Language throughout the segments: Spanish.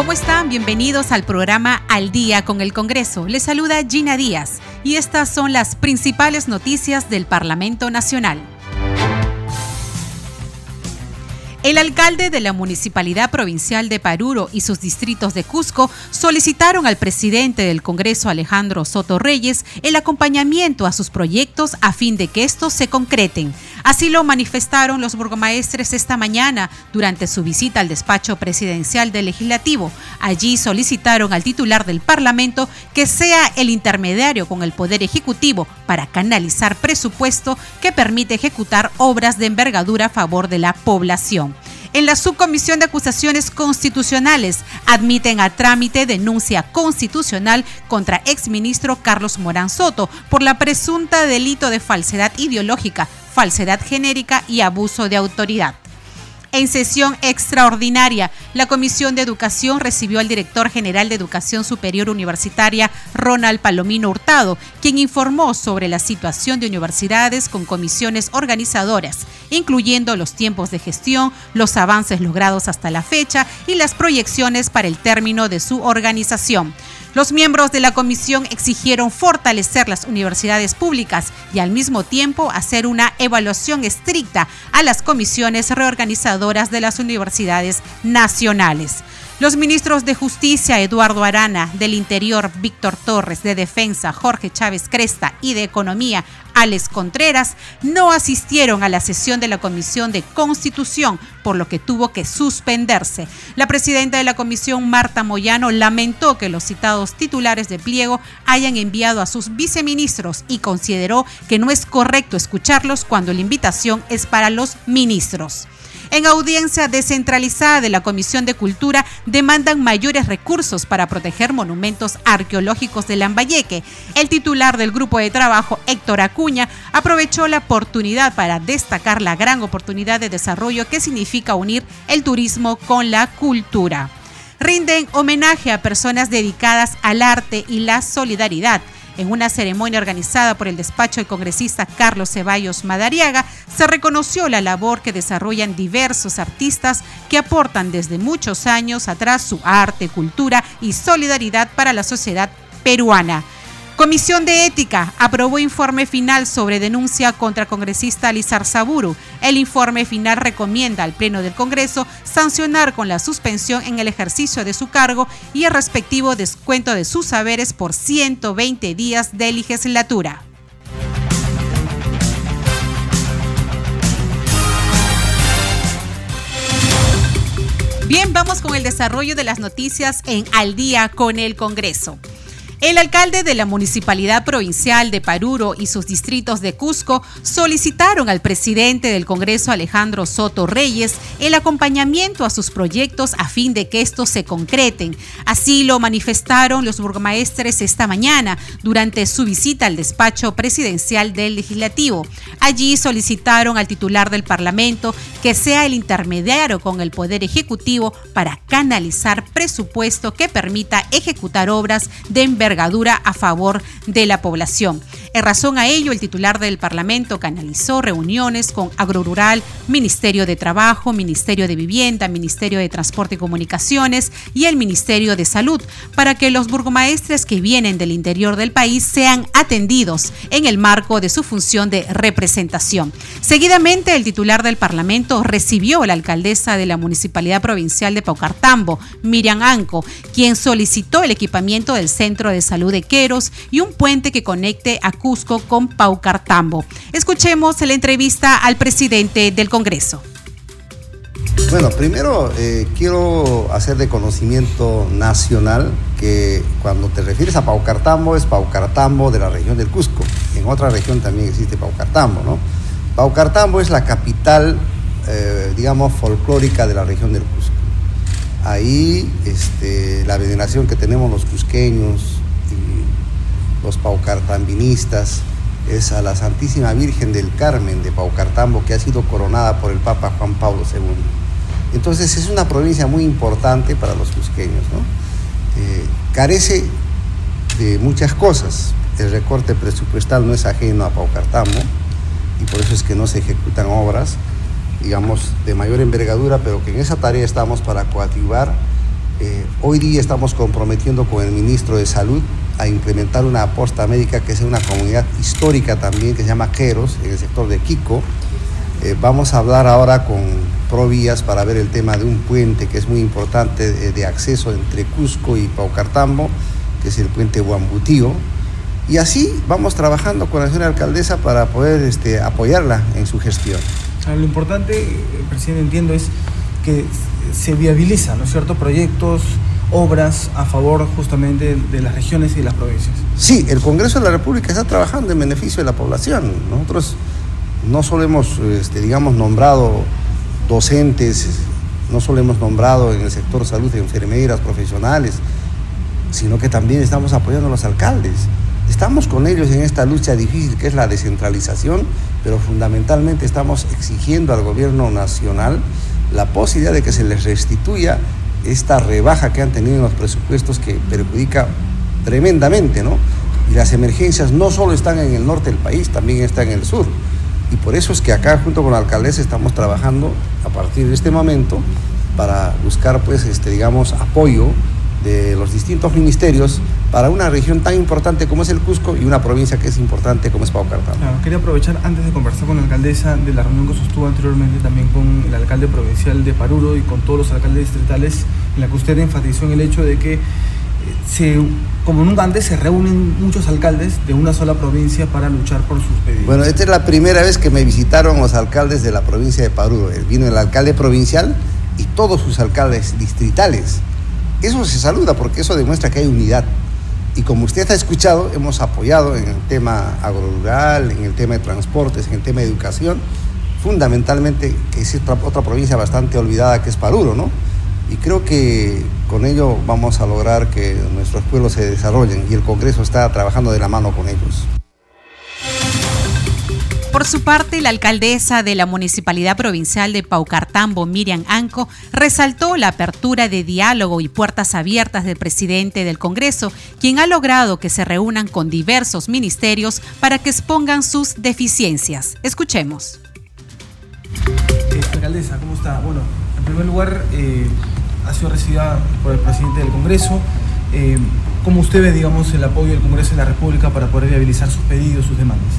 ¿Cómo están? Bienvenidos al programa Al Día con el Congreso. Les saluda Gina Díaz y estas son las principales noticias del Parlamento Nacional. El alcalde de la Municipalidad Provincial de Paruro y sus distritos de Cusco solicitaron al presidente del Congreso Alejandro Soto Reyes el acompañamiento a sus proyectos a fin de que estos se concreten. Así lo manifestaron los burgomaestres esta mañana durante su visita al despacho presidencial del legislativo. Allí solicitaron al titular del Parlamento que sea el intermediario con el Poder Ejecutivo para canalizar presupuesto que permite ejecutar obras de envergadura a favor de la población. En la subcomisión de acusaciones constitucionales admiten a trámite denuncia constitucional contra exministro Carlos Morán Soto por la presunta delito de falsedad ideológica, falsedad genérica y abuso de autoridad. En sesión extraordinaria, la Comisión de Educación recibió al director general de Educación Superior Universitaria, Ronald Palomino Hurtado, quien informó sobre la situación de universidades con comisiones organizadoras, incluyendo los tiempos de gestión, los avances logrados hasta la fecha y las proyecciones para el término de su organización. Los miembros de la comisión exigieron fortalecer las universidades públicas y al mismo tiempo hacer una evaluación estricta a las comisiones reorganizadoras de las universidades nacionales. Los ministros de Justicia, Eduardo Arana, del Interior, Víctor Torres, de Defensa, Jorge Chávez Cresta y de Economía, Alex Contreras, no asistieron a la sesión de la Comisión de Constitución, por lo que tuvo que suspenderse. La presidenta de la comisión, Marta Moyano, lamentó que los citados titulares de pliego hayan enviado a sus viceministros y consideró que no es correcto escucharlos cuando la invitación es para los ministros. En audiencia descentralizada de la Comisión de Cultura demandan mayores recursos para proteger monumentos arqueológicos de Lambayeque. El titular del grupo de trabajo, Héctor Acuña, aprovechó la oportunidad para destacar la gran oportunidad de desarrollo que significa unir el turismo con la cultura. Rinden homenaje a personas dedicadas al arte y la solidaridad. En una ceremonia organizada por el despacho del congresista Carlos Ceballos Madariaga, se reconoció la labor que desarrollan diversos artistas que aportan desde muchos años atrás su arte, cultura y solidaridad para la sociedad peruana. Comisión de Ética aprobó informe final sobre denuncia contra congresista Lizar Saburu. El informe final recomienda al Pleno del Congreso sancionar con la suspensión en el ejercicio de su cargo y el respectivo descuento de sus saberes por 120 días de legislatura. Bien, vamos con el desarrollo de las noticias en Al día con el Congreso. El alcalde de la Municipalidad Provincial de Paruro y sus distritos de Cusco solicitaron al presidente del Congreso Alejandro Soto Reyes el acompañamiento a sus proyectos a fin de que estos se concreten. Así lo manifestaron los burgomaestres esta mañana durante su visita al despacho presidencial del legislativo. Allí solicitaron al titular del Parlamento que sea el intermediario con el Poder Ejecutivo para canalizar presupuesto que permita ejecutar obras de envergadura a favor de la población. En razón a ello, el titular del Parlamento canalizó reuniones con Agrorural, Ministerio de Trabajo, Ministerio de Vivienda, Ministerio de Transporte y Comunicaciones y el Ministerio de Salud para que los burgomaestres que vienen del interior del país sean atendidos en el marco de su función de representación. Seguidamente, el titular del Parlamento recibió a la alcaldesa de la Municipalidad Provincial de Paucartambo, Miriam Anco, quien solicitó el equipamiento del Centro de Salud de Queros y un puente que conecte a Cusco con Paucartambo. Escuchemos la entrevista al presidente del Congreso. Bueno, primero eh, quiero hacer de conocimiento nacional que cuando te refieres a Paucartambo es Paucartambo de la región del Cusco. En otra región también existe Paucartambo, ¿no? Paucartambo es la capital, eh, digamos, folclórica de la región del Cusco. Ahí este, la veneración que tenemos los cusqueños, los paucartambinistas, es a la Santísima Virgen del Carmen de Paucartambo, que ha sido coronada por el Papa Juan Pablo II. Entonces es una provincia muy importante para los cusqueños. Eh, carece de muchas cosas. El recorte presupuestal no es ajeno a Paucartambo y por eso es que no se ejecutan obras, digamos, de mayor envergadura, pero que en esa tarea estamos para coactivar. Eh, hoy día estamos comprometiendo con el ministro de Salud a implementar una aposta médica que es una comunidad histórica también, que se llama Queros, en el sector de Quico. Eh, vamos a hablar ahora con Provías para ver el tema de un puente que es muy importante de, acceso entre Cusco y Paucartambo, que es el puente Huambutío. Y así vamos trabajando con la señora alcaldesa para poder este, apoyarla en su gestión. Lo importante, eh, presidente, entiendo, es que se viabilizan, ¿no es cierto?, proyectos, obras a favor justamente de las regiones y las provincias. Sí, el Congreso de la República está trabajando en beneficio de la población. Nosotros no solo hemos, este, digamos, nombrado docentes, no solo hemos nombrado en el sector salud enfermeras, profesionales, sino que también estamos apoyando a los alcaldes. Estamos con ellos en esta lucha difícil que es la descentralización, pero fundamentalmente estamos exigiendo al gobierno nacional la posibilidad de que se les restituya esta rebaja que han tenido en los presupuestos que perjudica tremendamente, ¿no? Y las emergencias no solo están en el norte del país, también están en el sur. Y por eso es que acá, junto con la alcaldesa, estamos trabajando a partir de este momento para buscar, pues, este, digamos, apoyo de los distintos ministerios para una región tan importante como es el Cusco y una provincia que es importante como es Paucartambo. quería aprovechar antes de conversar con la alcaldesa de la reunión que sostuvo anteriormente también con el alcalde provincial de Paruro y con todos los alcaldes distritales, en la que usted enfatizó en el hecho de que eh, se, como nunca antes se reúnen muchos alcaldes de una sola provincia para luchar por sus pedidos. Bueno, esta es la primera vez que me visitaron los alcaldes de la provincia de Paruro. Vino el alcalde provincial y todos sus alcaldes distritales eso se saluda porque eso demuestra que hay unidad. Y como usted ha escuchado, hemos apoyado en el tema agrorural, en el tema de transportes, en el tema de educación, fundamentalmente, que es otra, provincia bastante olvidada que es Paruro, ¿no? Y creo que con ello vamos a lograr que nuestros pueblos se desarrollen y el Congreso está trabajando de la mano con ellos. Por su parte, la alcaldesa de la Municipalidad Provincial de Paucartambo, Miriam Anco, resaltó la apertura de diálogo y puertas abiertas del presidente del Congreso, quien ha logrado que se reúnan con diversos ministerios para que expongan sus deficiencias. Escuchemos. Alcaldesa, ¿cómo está? Bueno, en primer lugar, eh, ha sido recibida por el presidente del Congreso. Eh, ¿Cómo usted ve, digamos, el apoyo del Congreso de la República para poder viabilizar sus pedidos, sus demandas?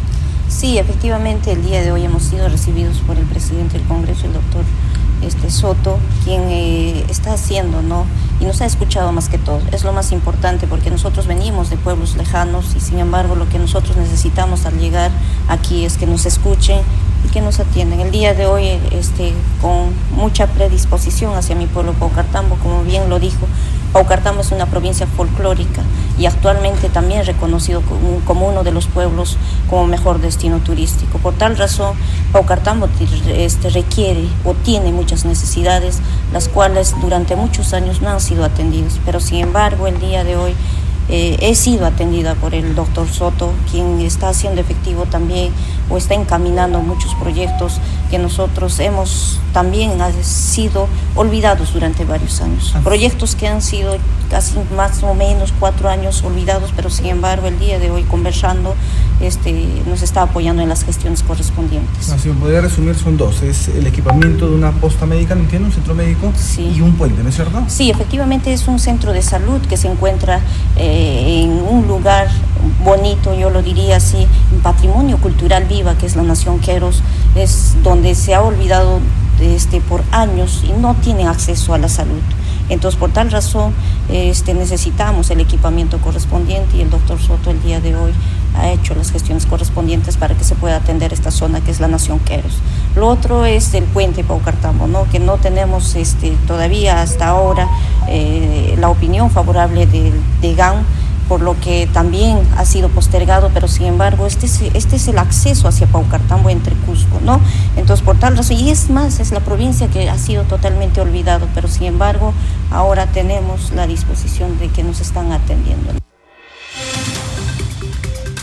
Sí, efectivamente, el día de hoy hemos sido recibidos por el presidente del Congreso, el doctor este, Soto, quien eh, está haciendo, ¿no? Y nos ha escuchado más que todo. Es lo más importante porque nosotros venimos de pueblos lejanos y sin embargo lo que nosotros necesitamos al llegar aquí es que nos escuchen y que nos atiendan. El día de hoy, este, con mucha predisposición hacia mi pueblo Paucartambo, como bien lo dijo, Paucartambo es una provincia folclórica y actualmente también reconocido como uno de los pueblos como mejor destino turístico. Por tal razón, Paucartambo este, requiere o tiene muchas necesidades, las cuales durante muchos años no han sido atendidas, pero sin embargo el día de hoy eh, he sido atendida por el doctor Soto, quien está haciendo efectivo también o está encaminando muchos proyectos que nosotros hemos también sido olvidados durante varios años. Proyectos que han sido casi más o menos cuatro años olvidados, pero sin embargo el día de hoy conversando este, nos está apoyando en las gestiones correspondientes. si me podría resumir, son dos. Es el equipamiento de una posta médica, ¿no entiendo? Un centro médico y un puente, ¿no es cierto? Sí, efectivamente es un centro de salud que se encuentra... Eh, en un lugar bonito, yo lo diría así, patrimonio cultural viva que es la Nación Queros, es donde se ha olvidado este, por años y no tiene acceso a la salud. Entonces, por tal razón, este, necesitamos el equipamiento correspondiente y el doctor Soto el día de hoy ha hecho las gestiones correspondientes para que se pueda atender esta zona que es la Nación Queros. Lo otro es el puente Paucartambo, ¿no? que no tenemos este, todavía hasta ahora eh, la opinión favorable de, de GAN por lo que también ha sido postergado, pero sin embargo este es, este es el acceso hacia Paucartambo entre Cusco, ¿no? Entonces por tal razón, y es más, es la provincia que ha sido totalmente olvidado, pero sin embargo ahora tenemos la disposición de que nos están atendiendo.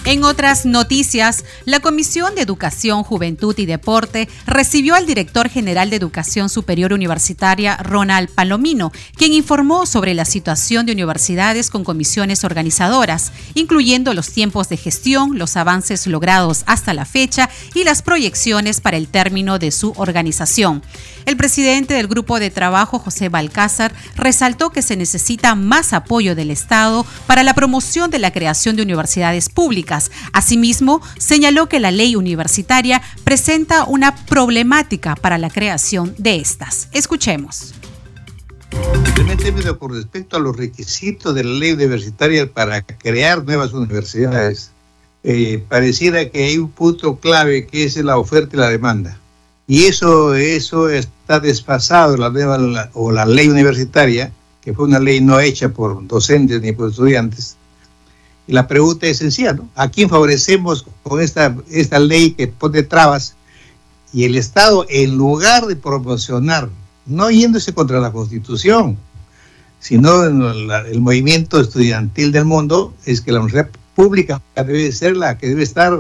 En otras noticias, la Comisión de Educación, Juventud y Deporte recibió al director general de Educación Superior Universitaria, Ronald Palomino, quien informó sobre la situación de universidades con comisiones organizadoras, incluyendo los tiempos de gestión, los avances logrados hasta la fecha y las proyecciones para el término de su organización. El presidente del grupo de trabajo, José Balcázar, resaltó que se necesita más apoyo del Estado para la promoción de la creación de universidades públicas. Asimismo, señaló que la ley universitaria presenta una problemática para la creación de estas. Escuchemos. con respecto a los requisitos de la ley universitaria para crear nuevas universidades, eh, pareciera que hay un punto clave que es la oferta y la demanda. Y eso, eso está desfasado, la nueva, o la ley universitaria, que fue una ley no hecha por docentes ni por estudiantes. Y la pregunta es sencilla, ¿no? ¿A quién favorecemos con esta, ley que pone trabas? Y el Estado, en lugar de promocionar, no yéndose contra la Constitución, sino el movimiento estudiantil del mundo, es que la universidad pública debe ser la que debe estar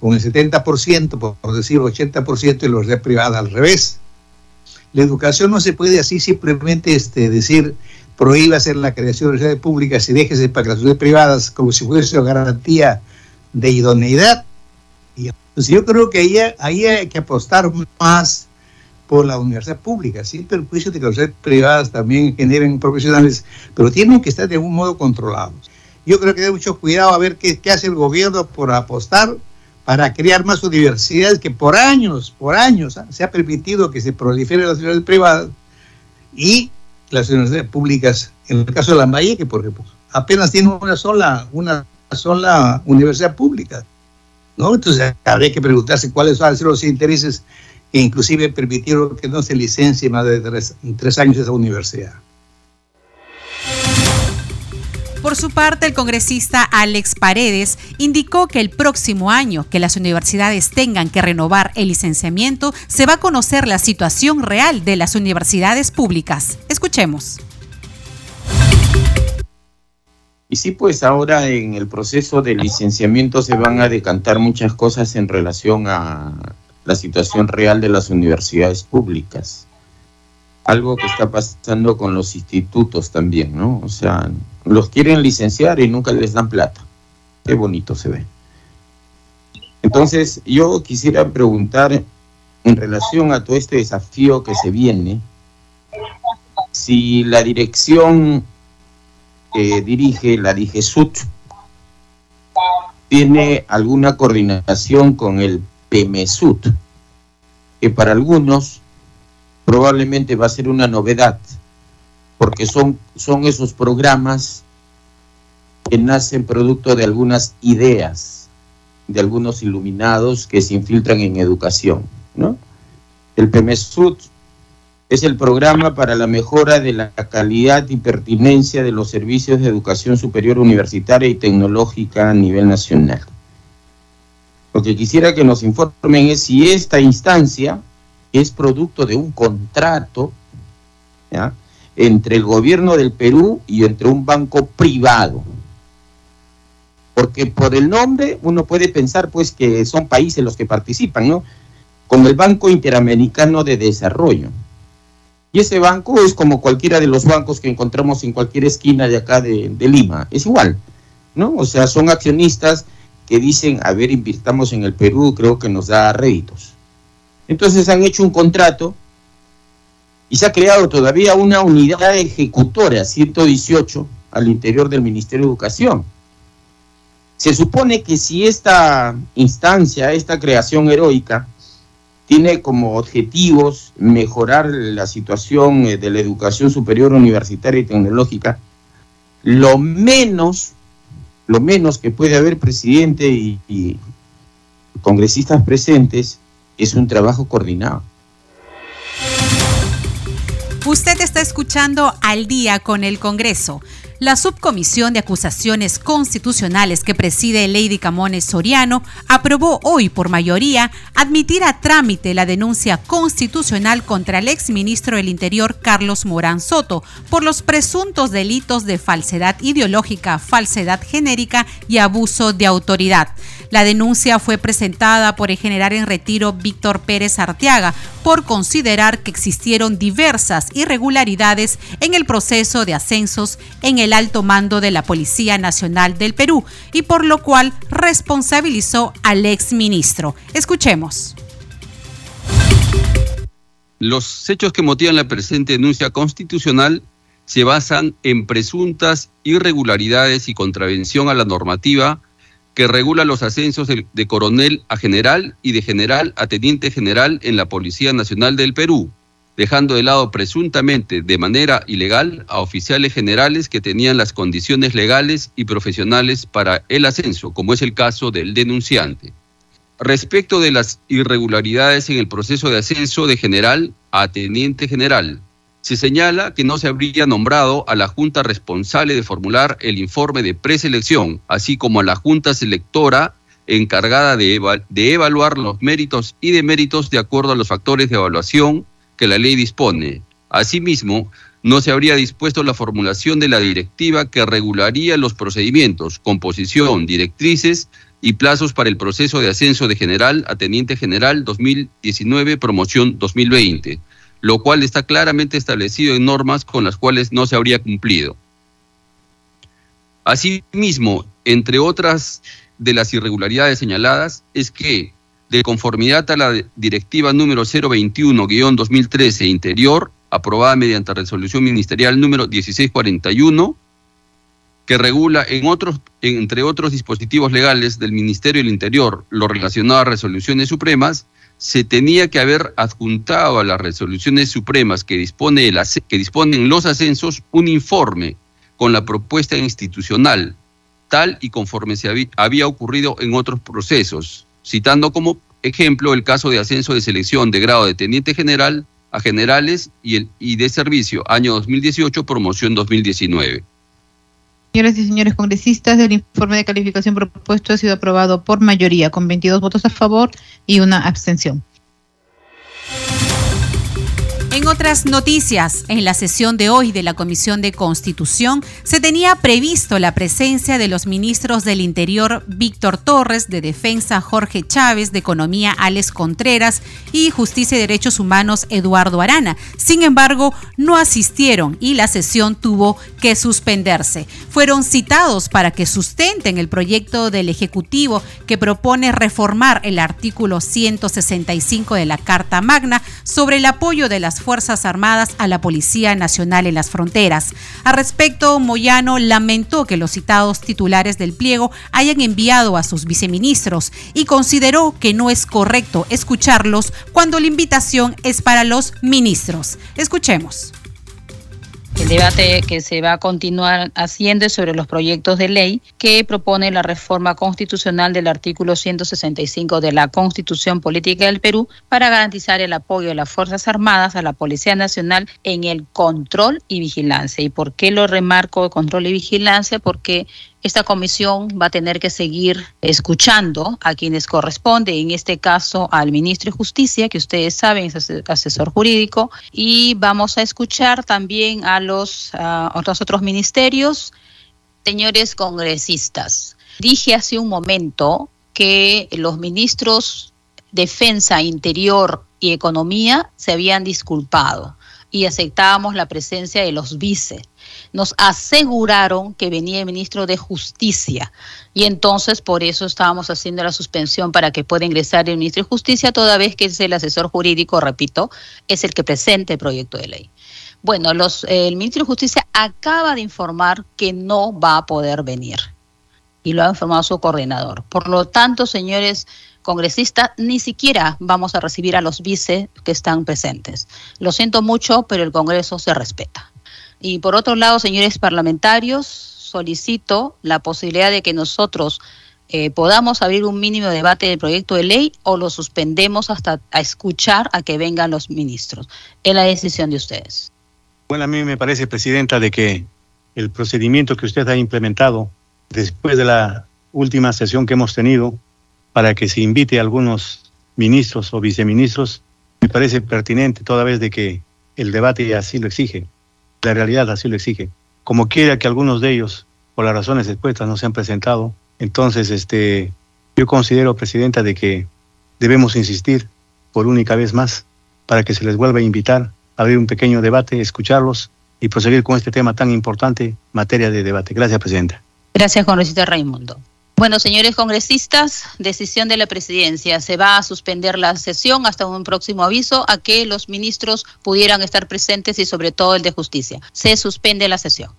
con el 70%, por, decir 80%, y la universidad privada al revés. La educación no se puede así simplemente este, decir prohíba hacer la creación de universidades públicas y déjese para las universidades privadas como si fuese garantía de idoneidad. Y, yo creo que ahí, hay que apostar más por la universidad pública, sin perjuicio de que las universidades privadas también generen profesionales, pero tienen que estar de algún modo controlados. Yo creo que hay mucho cuidado a ver qué, qué hace el gobierno por apostar para crear más universidades que por años, por años, ¿ah? se ha permitido que se proliferen las universidades privadas y las universidades públicas, en el caso de la Valle, que por ejemplo, apenas tiene una sola, una sola universidad pública. ¿no? Entonces habría que preguntarse cuáles van a ser los intereses que inclusive permitieron que no se licencie más de tres, tres años esa universidad. Por su parte, el congresista Alex Paredes indicó que el próximo año que las universidades tengan que renovar el licenciamiento, se va a conocer la situación real de las universidades públicas. Escuchemos. Y sí, pues ahora en el proceso de licenciamiento se van a decantar muchas cosas en relación a la situación real de las universidades públicas algo que está pasando con los institutos también, ¿no? O sea, los quieren licenciar y nunca les dan plata. Qué bonito se ve. Entonces, yo quisiera preguntar en relación a todo este desafío que se viene, si la dirección que dirige, la DIGESUT, tiene alguna coordinación con el PEMESUT, que para algunos probablemente va a ser una novedad, porque son, son esos programas que nacen producto de algunas ideas, de algunos iluminados que se infiltran en educación. ¿no? El PEMESUD es el programa para la mejora de la calidad y pertinencia de los servicios de educación superior universitaria y tecnológica a nivel nacional. Lo que quisiera que nos informen es si esta instancia es producto de un contrato entre el gobierno del Perú y entre un banco privado. Porque por el nombre uno puede pensar pues que son países los que participan, ¿no? Como el Banco Interamericano de Desarrollo. Y ese banco es como cualquiera de los bancos que encontramos en cualquier esquina de acá de, de Lima. Es igual, ¿no? O sea, son accionistas que dicen, a ver, invirtamos en el Perú, creo que nos da réditos. Entonces han hecho un contrato y se ha creado todavía una unidad ejecutora 118 al interior del Ministerio de Educación. Se supone que si esta instancia, esta creación heroica, tiene como objetivos mejorar la situación eh, de la educación superior universitaria y tecnológica, lo menos, lo menos que puede haber presidente y, y congresistas presentes es un trabajo coordinado. Usted está escuchando al día con el Congreso. La subcomisión de acusaciones constitucionales que preside Lady Camones Soriano aprobó hoy por mayoría admitir a trámite la denuncia constitucional contra el exministro del Interior Carlos Morán Soto por los presuntos delitos de falsedad ideológica, falsedad genérica y abuso de autoridad. La denuncia fue presentada por el general en retiro Víctor Pérez Arteaga por considerar que existieron diversas irregularidades en el proceso de ascensos en el alto mando de la Policía Nacional del Perú y por lo cual responsabilizó al exministro. Escuchemos. Los hechos que motivan la presente denuncia constitucional se basan en presuntas irregularidades y contravención a la normativa que regula los ascensos de, coronel a general y de general a teniente general en la Policía Nacional del Perú, dejando de lado presuntamente de manera ilegal a oficiales generales que tenían las condiciones legales y profesionales para el ascenso, como es el caso del denunciante. Respecto de las irregularidades en el proceso de ascenso de general a teniente general, se señala que no se habría nombrado a la Junta responsable de formular el informe de preselección, así como a la Junta selectora encargada de, evaluar los méritos y deméritos de acuerdo a los factores de evaluación que la ley dispone. Asimismo, no se habría dispuesto la formulación de la directiva que regularía los procedimientos, composición, directrices y plazos para el proceso de ascenso de general a teniente general 2019, promoción 2020 lo cual está claramente establecido en normas con las cuales no se habría cumplido. Asimismo, entre otras de las irregularidades señaladas, es que, de conformidad a la directiva número 021-2013 Interior, aprobada mediante resolución ministerial número 1641, que regula en otros, entre otros dispositivos legales del Ministerio del Interior lo relacionado a resoluciones supremas, se tenía que haber adjuntado a las resoluciones supremas que, dispone que disponen los ascensos un informe con la propuesta institucional, tal y conforme se había ocurrido en otros procesos, citando como ejemplo el caso de ascenso de selección de grado de teniente general a generales y, el, y de servicio, año 2018, promoción 2019. Señoras y señores congresistas, el informe de calificación propuesto ha sido aprobado por mayoría, con 22 votos a favor y una abstención. Otras noticias, en la sesión de hoy de la Comisión de Constitución se tenía previsto la presencia de los ministros del Interior Víctor Torres, de Defensa Jorge Chávez, de Economía Alex Contreras y Justicia y Derechos Humanos Eduardo Arana. Sin embargo, no asistieron y la sesión tuvo que suspenderse. Fueron citados para que sustenten el proyecto del Ejecutivo que propone reformar el artículo 165 de la Carta Magna sobre el apoyo de las Fuerzas Armadas a la Policía Nacional en las fronteras. Al respecto, Moyano lamentó que los citados titulares del pliego hayan enviado a sus viceministros y consideró que no es correcto escucharlos cuando la invitación es para los ministros. Escuchemos. El debate que se va a continuar haciendo sobre los proyectos de ley que propone la reforma constitucional del artículo 165 de la Constitución Política del Perú para garantizar el apoyo de las Fuerzas Armadas a la Policía Nacional en el control y vigilancia. ¿Y por qué lo remarco control y vigilancia? Porque esta comisión va a tener que seguir escuchando a quienes corresponde, en este caso al ministro de Justicia, que ustedes saben es asesor jurídico, y vamos a escuchar también a los otros otros ministerios, señores congresistas. Dije hace un momento que los ministros Defensa, Interior y Economía se habían disculpado y aceptábamos la presencia de los vice nos aseguraron que venía el ministro de Justicia y entonces por eso estábamos haciendo la suspensión para que pueda ingresar el ministro de Justicia, toda vez que es el asesor jurídico, repito, es el que presente el proyecto de ley. Bueno, los, el ministro de Justicia acaba de informar que no va a poder venir y lo ha informado su coordinador. Por lo tanto, señores congresistas, ni siquiera vamos a recibir a los vice que están presentes. Lo siento mucho, pero el Congreso se respeta. Y por otro lado, señores parlamentarios, solicito la posibilidad de que nosotros eh, podamos abrir un mínimo debate del proyecto de ley o lo suspendemos hasta a escuchar a que vengan los ministros. Es la decisión de ustedes. Bueno, a mí me parece, Presidenta, de que el procedimiento que usted ha implementado después de la última sesión que hemos tenido para que se invite a algunos ministros o viceministros me parece pertinente toda vez de que el debate así lo exige, la realidad así lo exige. Como quiera que algunos de ellos, por las razones expuestas, no se han presentado, entonces este, yo considero, Presidenta, de que debemos insistir por única vez más para que se les vuelva a invitar a abrir un pequeño debate, escucharlos y proseguir con este tema tan importante, materia de debate. Gracias, Presidenta. Gracias, congresista Raimundo. Bueno, señores congresistas, decisión de la presidencia. Se va a suspender la sesión hasta un próximo aviso a que los ministros pudieran estar presentes y sobre todo el de justicia. Se suspende la sesión.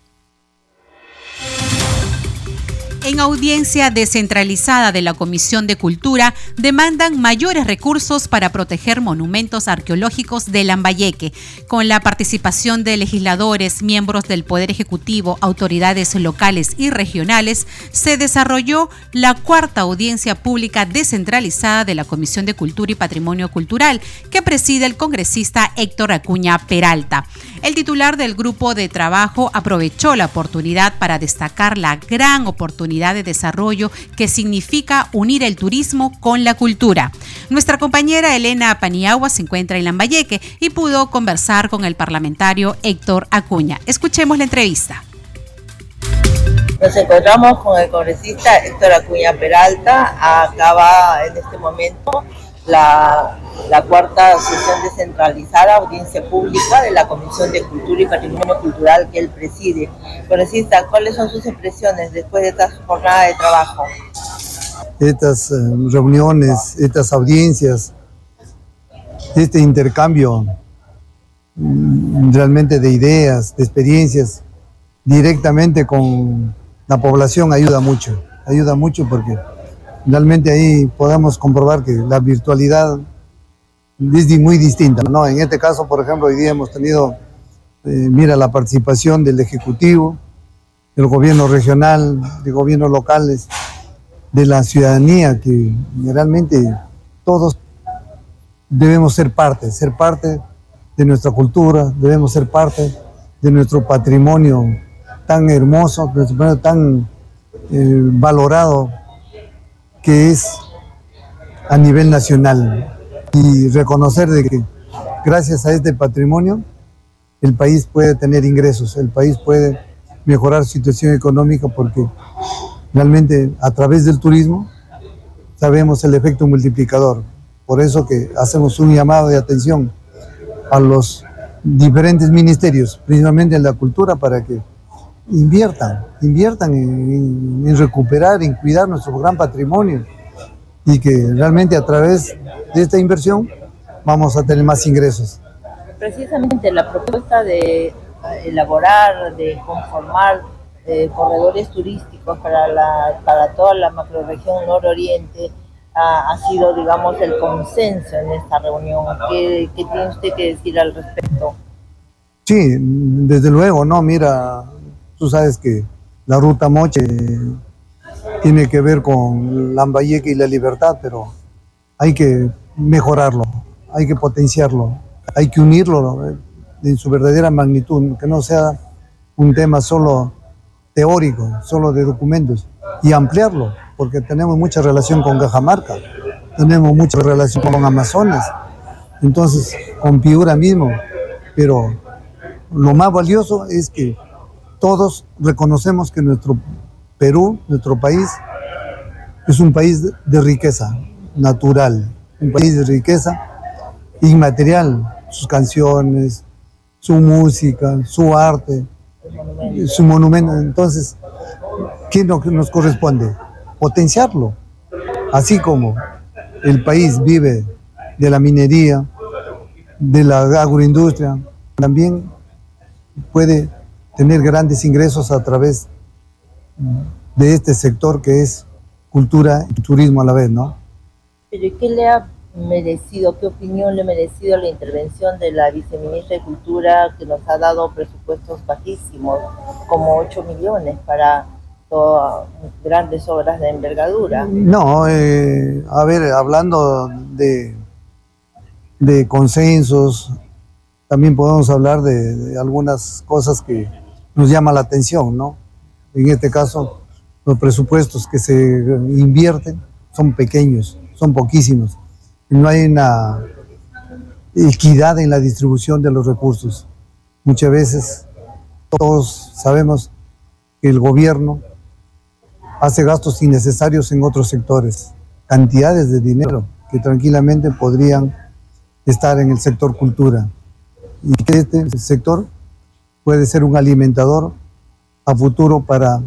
En audiencia descentralizada de la Comisión de Cultura, demandan mayores recursos para proteger monumentos arqueológicos de Lambayeque, con la participación de legisladores, miembros del Poder Ejecutivo, autoridades locales y regionales, se desarrolló la cuarta audiencia pública descentralizada de la Comisión de Cultura y Patrimonio Cultural, que preside el congresista Héctor Acuña Peralta. El titular del grupo de trabajo aprovechó la oportunidad para destacar la gran oportunidad de desarrollo que significa unir el turismo con la cultura. Nuestra compañera Elena Paniagua se encuentra en Lambayeque y pudo conversar con el parlamentario Héctor Acuña. Escuchemos la entrevista. Nos encontramos con el congresista Héctor Acuña Peralta. Acaba en este momento la, la, cuarta sesión descentralizada, audiencia pública de la Comisión de Cultura y Patrimonio Cultural que él preside. Congresista, ¿cuáles son sus impresiones después de esta jornada de trabajo? Estas eh, reuniones, estas audiencias, este intercambio mm, realmente de ideas, de experiencias, directamente con la población ayuda mucho, ayuda mucho porque realmente ahí podemos comprobar que la virtualidad es muy distinta. ¿no? En este caso, por ejemplo, hoy día hemos tenido, eh, mira, la participación del Ejecutivo, del gobierno regional, de gobiernos locales, de la ciudadanía, que realmente todos debemos ser parte, ser parte de nuestra cultura, debemos ser parte de nuestro patrimonio tan hermoso, nuestro patrimonio tan eh, valorado que es a nivel nacional y reconocer de que gracias a este patrimonio el país puede tener ingresos, el país puede mejorar su situación económica porque realmente a través del turismo sabemos el efecto multiplicador. Por eso que hacemos un llamado de atención a los diferentes ministerios, principalmente en la cultura, para que inviertan, inviertan en, recuperar, en cuidar nuestro gran patrimonio y que realmente a través de esta inversión vamos a tener más ingresos. Precisamente la propuesta de elaborar, de conformar eh, corredores turísticos para, la, para toda la macroregión nororiente ha, ha, sido, digamos, el consenso en esta reunión. ¿Qué, ¿Qué tiene usted que decir al respecto? Sí, desde luego, no, mira, Tú sabes que la ruta Moche tiene que ver con Lambayeque y la libertad, pero hay que mejorarlo, hay que potenciarlo, hay que unirlo en su verdadera magnitud, que no sea un tema solo teórico, solo de documentos, y ampliarlo, porque tenemos mucha relación con Cajamarca, tenemos mucha relación con Amazonas, entonces con Piura mismo, pero lo más valioso es que todos reconocemos que nuestro Perú, nuestro país, es un país de riqueza natural, un país de riqueza inmaterial, sus canciones, su música, su arte, su monumento. Entonces, ¿qué nos corresponde? Potenciarlo. Así como el país vive de la minería, de la agroindustria, también puede tener grandes ingresos a través de este sector que es cultura y turismo a la vez, ¿no? Pero qué le ha merecido, qué opinión le ha merecido la intervención de la viceministra de Cultura que nos ha dado presupuestos bajísimos, como 8 millones para todas grandes obras de envergadura? No, eh, a ver, hablando de, de consensos, también podemos hablar de algunas cosas que nos llama la atención, ¿no? En este caso, los presupuestos que se invierten son pequeños, son poquísimos. No hay una equidad en la distribución de los recursos. Muchas veces todos sabemos que el gobierno hace gastos innecesarios en otros sectores, cantidades de dinero que tranquilamente podrían estar en el sector cultura y que este sector puede ser un alimentador a futuro para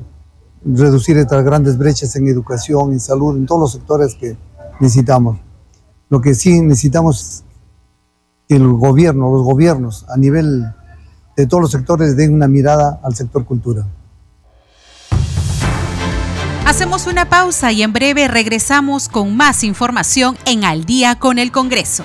reducir estas grandes brechas en educación, en salud, en todos los sectores que necesitamos. Lo que sí necesitamos es que el gobierno, los gobiernos a nivel de todos los sectores den una mirada al sector cultura. Hacemos una pausa y en breve regresamos con más información en Al día con el Congreso.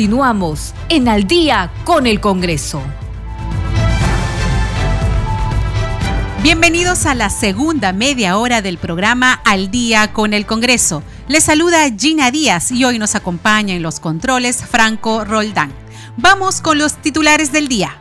Continuamos en Al día con el Congreso. Bienvenidos a la segunda media hora del programa Al día con el Congreso. Les saluda Gina Díaz y hoy nos acompaña en los controles Franco Roldán. Vamos con los titulares del día.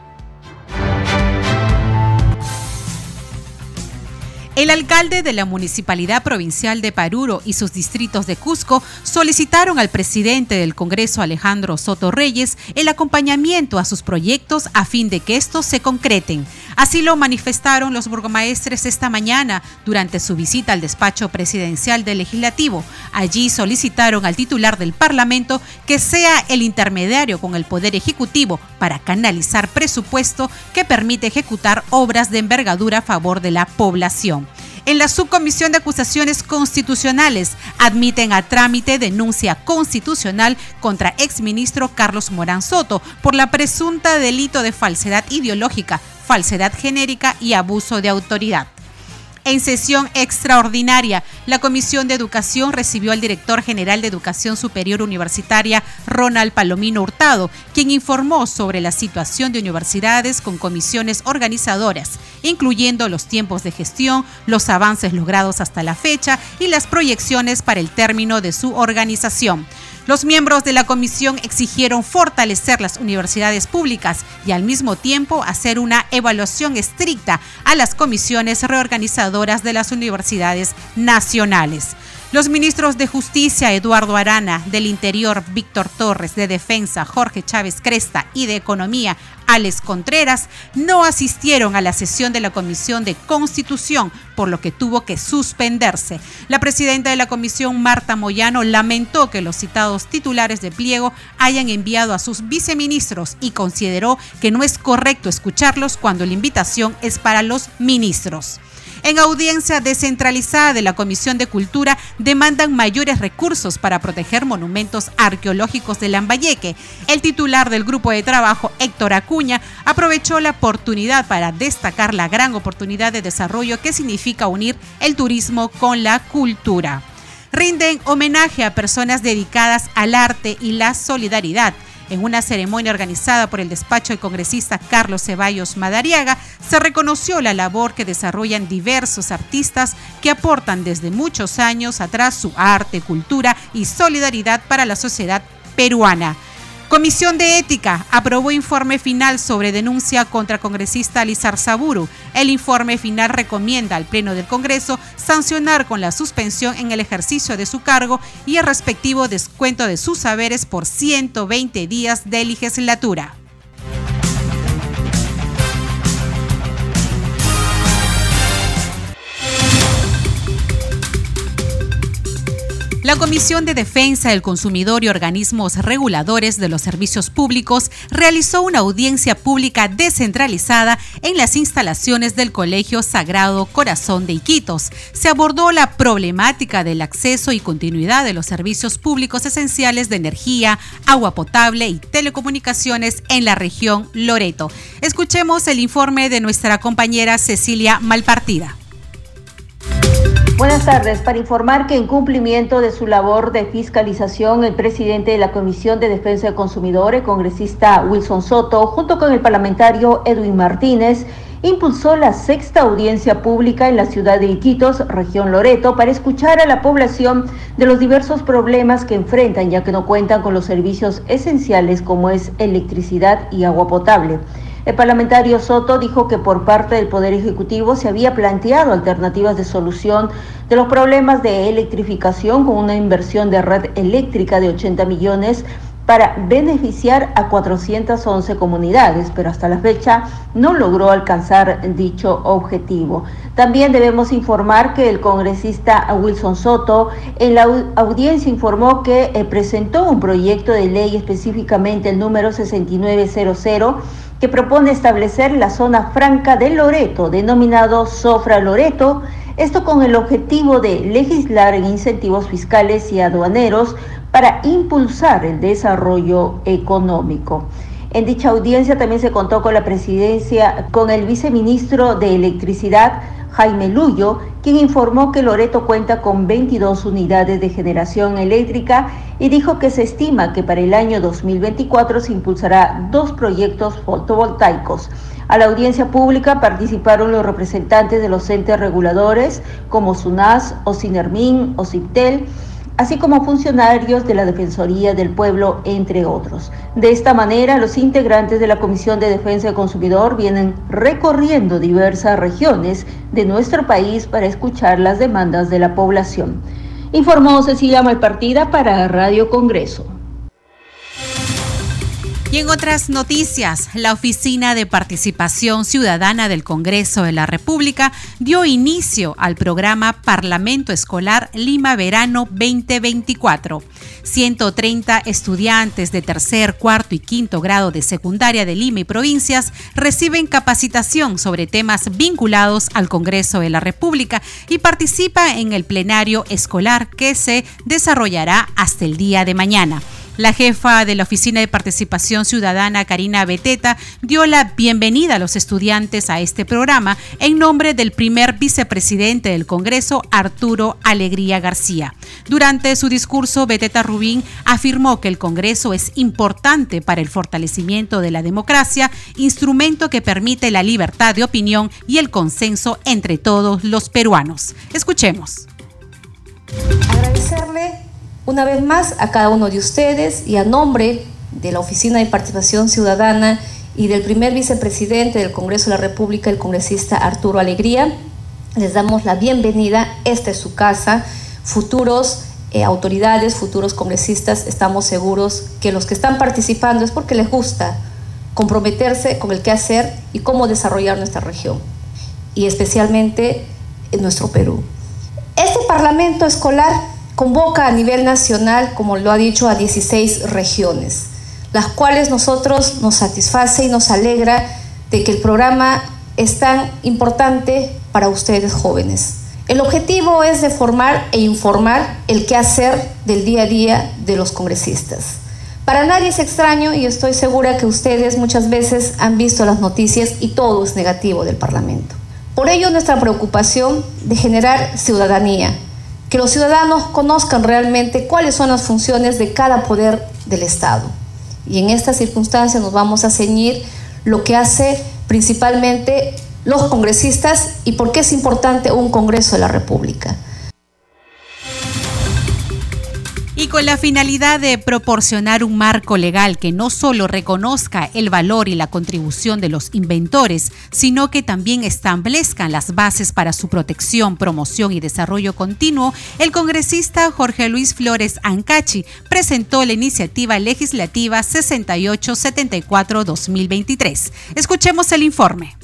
El alcalde de la Municipalidad Provincial de Paruro y sus distritos de Cusco solicitaron al presidente del Congreso Alejandro Soto Reyes el acompañamiento a sus proyectos a fin de que estos se concreten. Así lo manifestaron los burgomaestres esta mañana durante su visita al despacho presidencial del legislativo. Allí solicitaron al titular del Parlamento que sea el intermediario con el Poder Ejecutivo para canalizar presupuesto que permite ejecutar obras de envergadura a favor de la población. En la subcomisión de acusaciones constitucionales admiten a trámite denuncia constitucional contra exministro Carlos Morán Soto por la presunta delito de falsedad ideológica, falsedad genérica y abuso de autoridad. En sesión extraordinaria, la Comisión de Educación recibió al director general de Educación Superior Universitaria, Ronald Palomino Hurtado, quien informó sobre la situación de universidades con comisiones organizadoras, incluyendo los tiempos de gestión, los avances logrados hasta la fecha y las proyecciones para el término de su organización. Los miembros de la comisión exigieron fortalecer las universidades públicas y al mismo tiempo hacer una evaluación estricta a las comisiones reorganizadoras de las universidades nacionales. Los ministros de Justicia, Eduardo Arana, del Interior, Víctor Torres, de Defensa, Jorge Chávez Cresta y de Economía, Alex Contreras, no asistieron a la sesión de la Comisión de Constitución, por lo que tuvo que suspenderse. La presidenta de la comisión, Marta Moyano, lamentó que los citados titulares de pliego hayan enviado a sus viceministros y consideró que no es correcto escucharlos cuando la invitación es para los ministros. En audiencia descentralizada de la Comisión de Cultura demandan mayores recursos para proteger monumentos arqueológicos de Lambayeque. El titular del grupo de trabajo, Héctor Acuña, aprovechó la oportunidad para destacar la gran oportunidad de desarrollo que significa unir el turismo con la cultura. Rinden homenaje a personas dedicadas al arte y la solidaridad. En una ceremonia organizada por el despacho del congresista Carlos Ceballos Madariaga, se reconoció la labor que desarrollan diversos artistas que aportan desde muchos años atrás su arte, cultura y solidaridad para la sociedad peruana. Comisión de Ética aprobó informe final sobre denuncia contra congresista Lizar Saburu. El informe final recomienda al Pleno del Congreso sancionar con la suspensión en el ejercicio de su cargo y el respectivo descuento de sus saberes por 120 días de legislatura. La Comisión de Defensa del Consumidor y organismos reguladores de los servicios públicos realizó una audiencia pública descentralizada en las instalaciones del Colegio Sagrado Corazón de Iquitos. Se abordó la problemática del acceso y continuidad de los servicios públicos esenciales de energía, agua potable y telecomunicaciones en la región Loreto. Escuchemos el informe de nuestra compañera Cecilia Malpartida. Buenas tardes. Para informar que en cumplimiento de su labor de fiscalización, el presidente de la Comisión de Defensa del Consumidor, el congresista Wilson Soto, junto con el parlamentario Edwin Martínez, impulsó la sexta audiencia pública en la ciudad de Iquitos, región Loreto, para escuchar a la población de los diversos problemas que enfrentan, ya que no cuentan con los servicios esenciales como es electricidad y agua potable. El parlamentario Soto dijo que por parte del Poder Ejecutivo se había planteado alternativas de solución de los problemas de electrificación con una inversión de red eléctrica de 80 millones para beneficiar a 411 comunidades, pero hasta la fecha no logró alcanzar dicho objetivo. También debemos informar que el congresista Wilson Soto en la audiencia informó que eh, presentó un proyecto de ley específicamente el número 6900 que propone establecer la zona franca de Loreto, denominado Sofra Loreto, esto con el objetivo de legislar en incentivos fiscales y aduaneros para impulsar el desarrollo económico. En dicha audiencia también se contó con la presidencia, con el viceministro de Electricidad, Jaime Luyo, quien informó que Loreto cuenta con 22 unidades de generación eléctrica y dijo que se estima que para el año 2024 se impulsará dos proyectos fotovoltaicos. A la audiencia pública participaron los representantes de los entes reguladores como SUNAS, OSINERMIN, OCIPTEL, así como funcionarios de la Defensoría del Pueblo, entre otros. De esta manera, los integrantes de la Comisión de Defensa del Consumidor vienen recorriendo diversas regiones de nuestro país para escuchar las demandas de la población. Informó Cecilia Malpartida para Radio Congreso. Y en otras noticias, la Oficina de Participación Ciudadana del Congreso de la República dio inicio al programa Parlamento Escolar Lima Verano 2024. 130 estudiantes de tercer, cuarto y quinto grado de secundaria de Lima y provincias reciben capacitación sobre temas vinculados al Congreso de la República y participa en el plenario escolar que se desarrollará hasta el día de mañana. La jefa de la Oficina de Participación Ciudadana, Karina Beteta, dio la bienvenida a los estudiantes a este programa en nombre del primer vicepresidente del Congreso, Arturo Alegría García. Durante su discurso, Beteta Rubín afirmó que el Congreso es importante para el fortalecimiento de la democracia, instrumento que permite la libertad de opinión y el consenso entre todos los peruanos. Escuchemos. Agradecerle una vez más a cada uno de ustedes y a nombre de la Oficina de Participación Ciudadana y del primer vicepresidente del Congreso de la República, el congresista Arturo Alegría, les damos la bienvenida. Esta es su casa. Futuros eh, autoridades, futuros congresistas, estamos seguros que los que están participando es porque les gusta comprometerse con el qué hacer y cómo desarrollar nuestra región y especialmente en nuestro Perú. Este Parlamento escolar convoca a nivel nacional, como lo ha dicho, a 16 regiones, las cuales nosotros nos satisface y nos alegra de que el programa es tan importante para ustedes jóvenes. El objetivo es de formar e informar el quehacer del día a día de los congresistas. Para nadie es extraño y estoy segura que ustedes muchas veces han visto las noticias y todo es negativo del Parlamento. Por ello nuestra preocupación de generar ciudadanía, que los ciudadanos conozcan realmente cuáles son las funciones de cada poder del Estado. Y en esta circunstancia nos vamos a ceñir lo que hace principalmente los congresistas y por qué es importante un Congreso de la República. Con la finalidad de proporcionar un marco legal que no solo reconozca el valor y la contribución de los inventores, sino que también establezcan las bases para su protección, promoción y desarrollo continuo, el congresista Jorge Luis Flores Ancachi presentó la iniciativa legislativa 6874-2023. Escuchemos el informe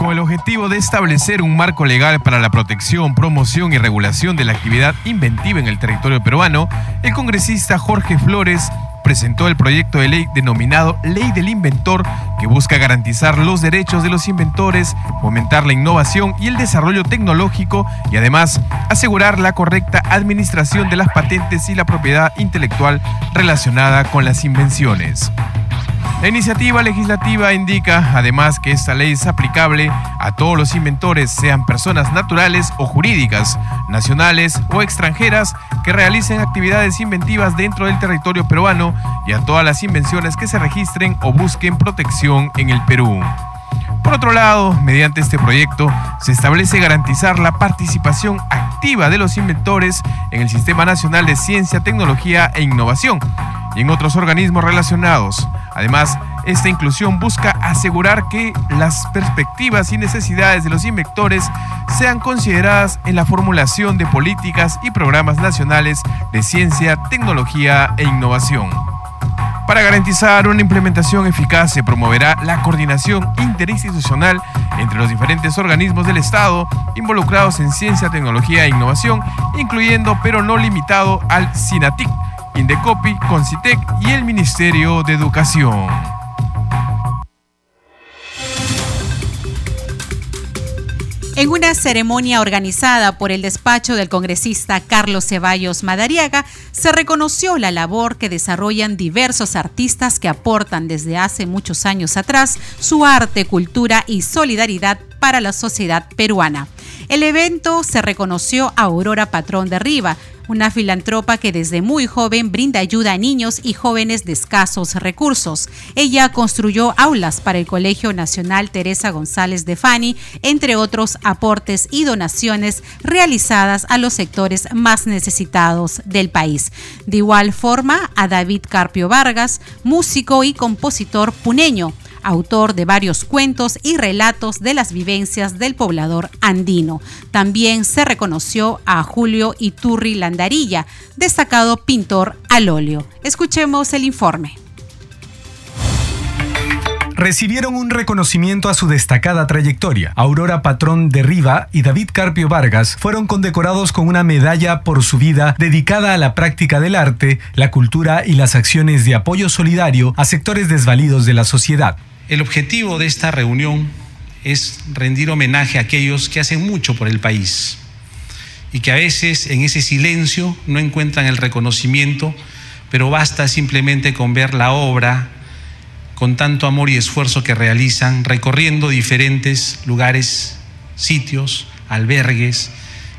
con el objetivo de establecer un marco legal para la protección, promoción y regulación de la actividad inventiva en el territorio peruano, el congresista Jorge Flores presentó el proyecto de ley denominado Ley del Inventor, que busca garantizar los derechos de los inventores, fomentar la innovación y el desarrollo tecnológico y además asegurar la correcta administración de las patentes y la propiedad intelectual relacionada con las invenciones. La iniciativa legislativa indica además que esta ley es aplicable a todos los inventores, sean personas naturales o jurídicas, nacionales o extranjeras, que realicen actividades inventivas dentro del territorio peruano y a todas las invenciones que se registren o busquen protección en el Perú. Por otro lado, mediante este proyecto se establece garantizar la participación activa de los inventores en el Sistema Nacional de Ciencia, Tecnología e Innovación y en otros organismos relacionados. Además, esta inclusión busca asegurar que las perspectivas y necesidades de los inventores sean consideradas en la formulación de políticas y programas nacionales de ciencia, tecnología e innovación. Para garantizar una implementación eficaz se promoverá la coordinación interinstitucional entre los diferentes organismos del Estado involucrados en ciencia, tecnología e innovación, incluyendo pero no limitado al SINATIC, Indecopi, Concitec y el Ministerio de Educación. En una ceremonia organizada por el despacho del congresista Carlos Ceballos Madariaga, se reconoció la labor que desarrollan diversos artistas que aportan desde hace muchos años atrás su arte, cultura y solidaridad para la sociedad peruana. El evento se reconoció a Aurora Patrón de Riva, una filantropa que desde muy joven brinda ayuda a niños y jóvenes de escasos recursos. Ella construyó aulas para el Colegio Nacional Teresa González de Fani, entre otros aportes y donaciones realizadas a los sectores más necesitados del país. De igual forma, a David Carpio Vargas, músico y compositor puneño autor de varios cuentos y relatos de las vivencias del poblador andino. También se reconoció a Julio Iturri Landarilla, destacado pintor al óleo. Escuchemos el informe recibieron un reconocimiento a su destacada trayectoria. Aurora Patrón de Riva y David Carpio Vargas fueron condecorados con una medalla por su vida dedicada a la práctica del arte, la cultura y las acciones de apoyo solidario a sectores desvalidos de la sociedad. El objetivo de esta reunión es rendir homenaje a aquellos que hacen mucho por el país y que a veces en ese silencio no encuentran el reconocimiento, pero basta simplemente con ver la obra con tanto amor y esfuerzo que realizan recorriendo diferentes lugares, sitios, albergues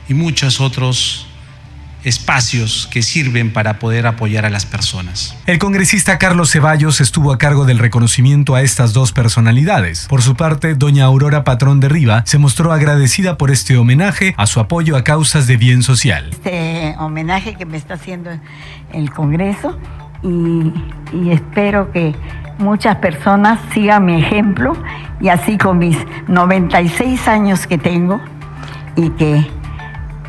y muchos otros espacios que sirven para poder apoyar a las personas. El congresista Carlos Ceballos estuvo a cargo del reconocimiento a estas dos personalidades. Por su parte, doña Aurora Patrón de Riva se mostró agradecida por este homenaje a su apoyo a causas de bien social. Este homenaje que me está haciendo el Congreso y, y espero que muchas personas sigan mi ejemplo y así con mis 96 años que tengo y que